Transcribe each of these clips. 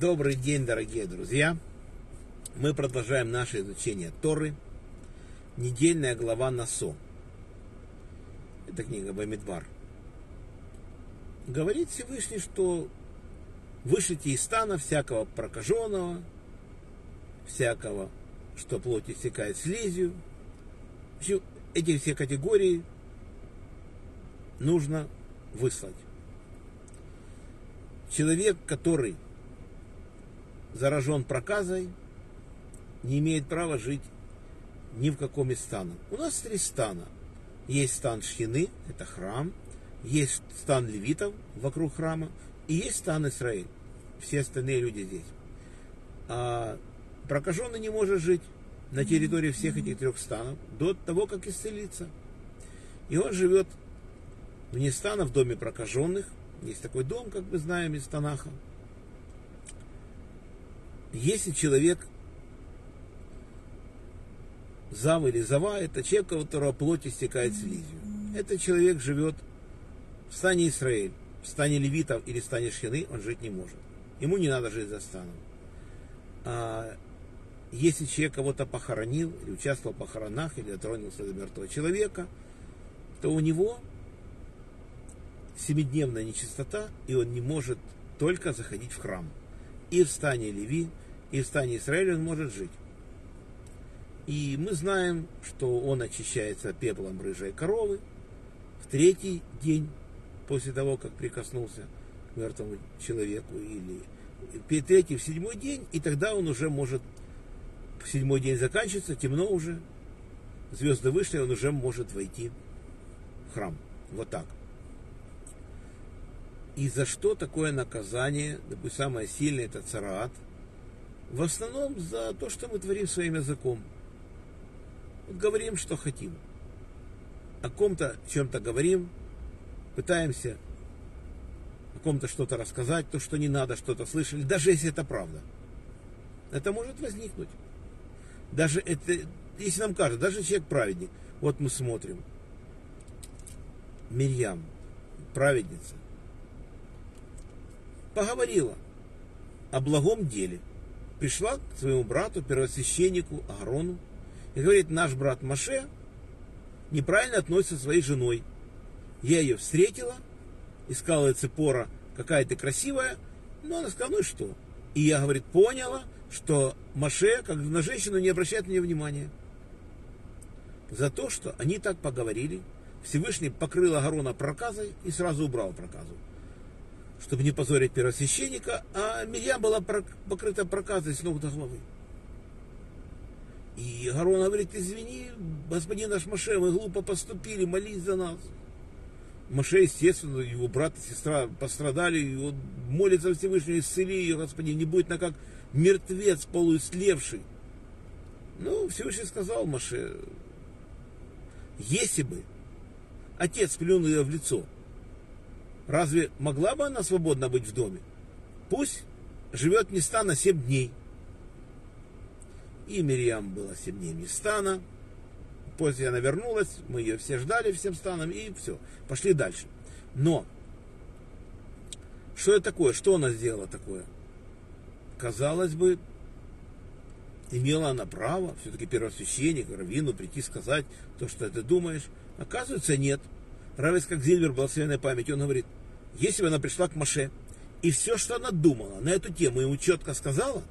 Добрый день, дорогие друзья! Мы продолжаем наше изучение Торы. Недельная глава Насо. Это книга Бамидбар. Говорит Всевышний, что вышите из стана всякого прокаженного, всякого, что плоть истекает слизью. Эти все категории нужно выслать. Человек, который заражен проказой, не имеет права жить ни в каком из станов. У нас три стана. Есть стан Шхины, это храм, есть стан левитов вокруг храма, и есть стан Израиль. Все остальные люди здесь. А прокаженный не может жить на территории всех этих трех станов до того, как исцелиться. И он живет вне стана в доме прокаженных. Есть такой дом, как мы знаем из Танаха. Если человек зав или зава, это человек, у которого плоть истекает слизью. Этот человек живет в стане Израиль, в стане левитов или в стане шхины, он жить не может. Ему не надо жить за станом. А если человек кого-то похоронил, или участвовал в похоронах, или дотронулся до мертвого человека, то у него семидневная нечистота, и он не может только заходить в храм. И в стане Леви, и в стане Израиля он может жить. И мы знаем, что он очищается пеплом рыжей коровы в третий день после того, как прикоснулся к мертвому человеку, или третий в седьмой день, и тогда он уже может, в седьмой день заканчивается, темно уже, звезды вышли, он уже может войти в храм. Вот так. И за что такое наказание, допустим, самое сильное это цараат? В основном за то, что мы творим своим языком. Вот говорим, что хотим. О ком-то чем-то говорим, пытаемся о ком-то что-то рассказать, то, что не надо, что-то слышали, даже если это правда. Это может возникнуть. Даже это, если нам кажется, даже человек праведник, вот мы смотрим, Мирьям, праведница, поговорила о благом деле. Пришла к своему брату, первосвященнику Агарону, и говорит, наш брат Маше неправильно относится к своей женой. Я ее встретила, искала цепора, какая ты красивая, но она сказала, ну и что? И я, говорит, поняла, что Маше, как на женщину, не обращает на нее внимания. За то, что они так поговорили, Всевышний покрыл Агарона проказой и сразу убрал проказу. Чтобы не позорить первосвященника, а Мирьям была покрыта проказой с ног до головы. И Гарон говорит, извини, господин наш Маше, мы глупо поступили, молись за нас. Маше, естественно, его брат и сестра пострадали, и он молится Всевышнему, исцели ее, господин, не будет на как мертвец полуислевший. Ну, Всевышний сказал Маше, если бы отец плюнул ее в лицо, разве могла бы она свободно быть в доме? Пусть живет места на семь дней – и Мирьям была сильнее Мистана. После она вернулась, мы ее все ждали всем станом, и все, пошли дальше. Но, что это такое? Что она сделала такое? Казалось бы, имела она право, все-таки первосвященник, раввину, прийти сказать то, что ты думаешь. Оказывается, нет. Равец как Зильвер, благословенная память, он говорит, если бы она пришла к Маше, и все, что она думала на эту тему, ему четко сказала,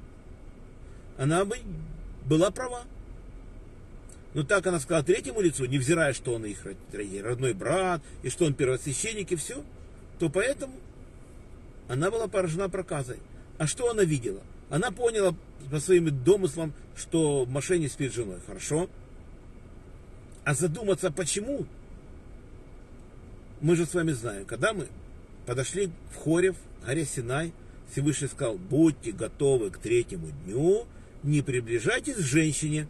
она бы была права. Но так она сказала третьему лицу, невзирая, что он их родной брат, и что он первосвященник, и все, то поэтому она была поражена проказой. А что она видела? Она поняла по своим домыслам, что Маше не спит с женой. Хорошо. А задуматься почему? Мы же с вами знаем, когда мы подошли в Хорев, горе Синай, Всевышний сказал, будьте готовы к третьему дню, не приближайтесь к женщине.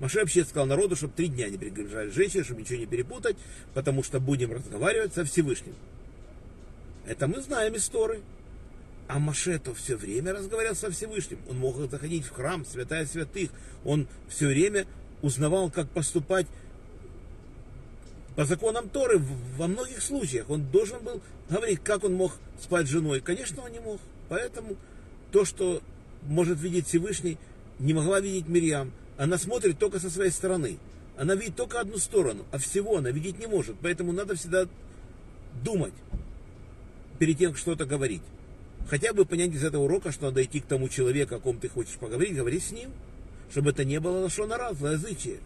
Маше вообще сказал народу, чтобы три дня не приближались женщине, чтобы ничего не перепутать, потому что будем разговаривать со Всевышним. Это мы знаем истории. А Маше то все время разговаривал со Всевышним. Он мог заходить в храм, святая святых. Он все время узнавал, как поступать По законам Торы во многих случаях он должен был говорить, как он мог спать с женой. Конечно, он не мог. Поэтому то, что может видеть Всевышний, не могла видеть Мирьям. Она смотрит только со своей стороны. Она видит только одну сторону, а всего она видеть не может. Поэтому надо всегда думать перед тем, что-то говорить. Хотя бы понять из этого урока, что надо идти к тому человеку, о ком ты хочешь поговорить, говорить с ним, чтобы это не было лошона раз, злоязычие.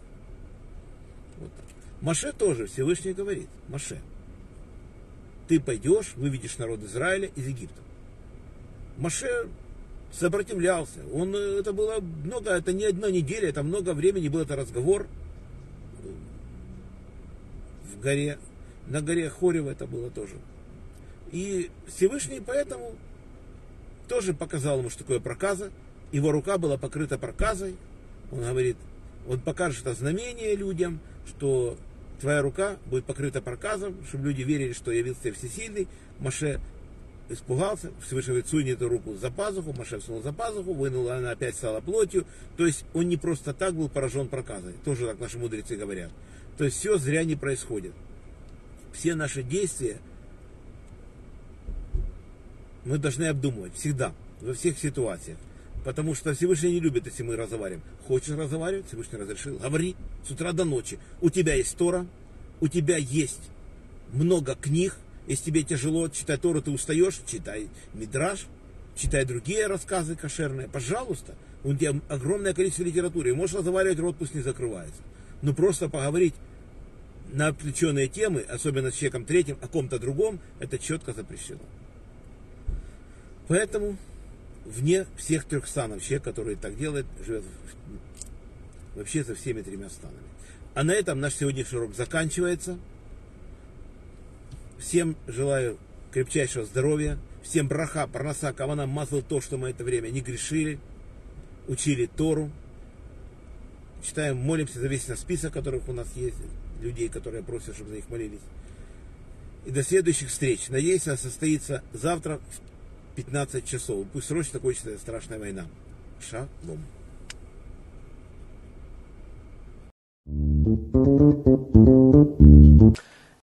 Вот так. Маше тоже Всевышний говорит, Маше, ты пойдешь, выведешь народ Израиля из Египта. Маше сопротивлялся. Он, э, это было много, это не одна неделя, это много времени был это разговор в горе, на горе Хорева это было тоже. И Всевышний поэтому тоже показал ему, что такое проказа. Его рука была покрыта проказой. Он говорит, он покажет это знамение людям, что твоя рука будет покрыта проказом, чтобы люди верили, что явился всесильный. Маше испугался, Всевышний говорит, суни эту руку за пазуху, Маше всунул за пазуху, вынул, она опять стала плотью. То есть он не просто так был поражен проказой. Тоже так наши мудрецы говорят. То есть все зря не происходит. Все наши действия мы должны обдумывать всегда, во всех ситуациях. Потому что Всевышний не любит, если мы разговариваем. Хочешь разговаривать, Всевышний разрешил. Говори с утра до ночи. У тебя есть Тора, у тебя есть много книг. Если тебе тяжело читать Тору, ты устаешь, читай Мидраж, читай другие рассказы кошерные. Пожалуйста. У тебя огромное количество литературы. И можешь разговаривать, рот пусть не закрывается. Но просто поговорить на отвлеченные темы, особенно с человеком третьим, о ком-то другом, это четко запрещено. Поэтому вне всех трех станов человек, который так делает, живет вообще со всеми тремя станами. А на этом наш сегодняшний урок заканчивается. Всем желаю крепчайшего здоровья. Всем браха, парноса, кавана, мазал то, что мы это время не грешили, учили Тору. Читаем, молимся за весь наш список, которых у нас есть, людей, которые просят, чтобы за них молились. И до следующих встреч. Надеюсь, она состоится завтра в 15 часов. Пусть срочно кончится страшная война. Шалом.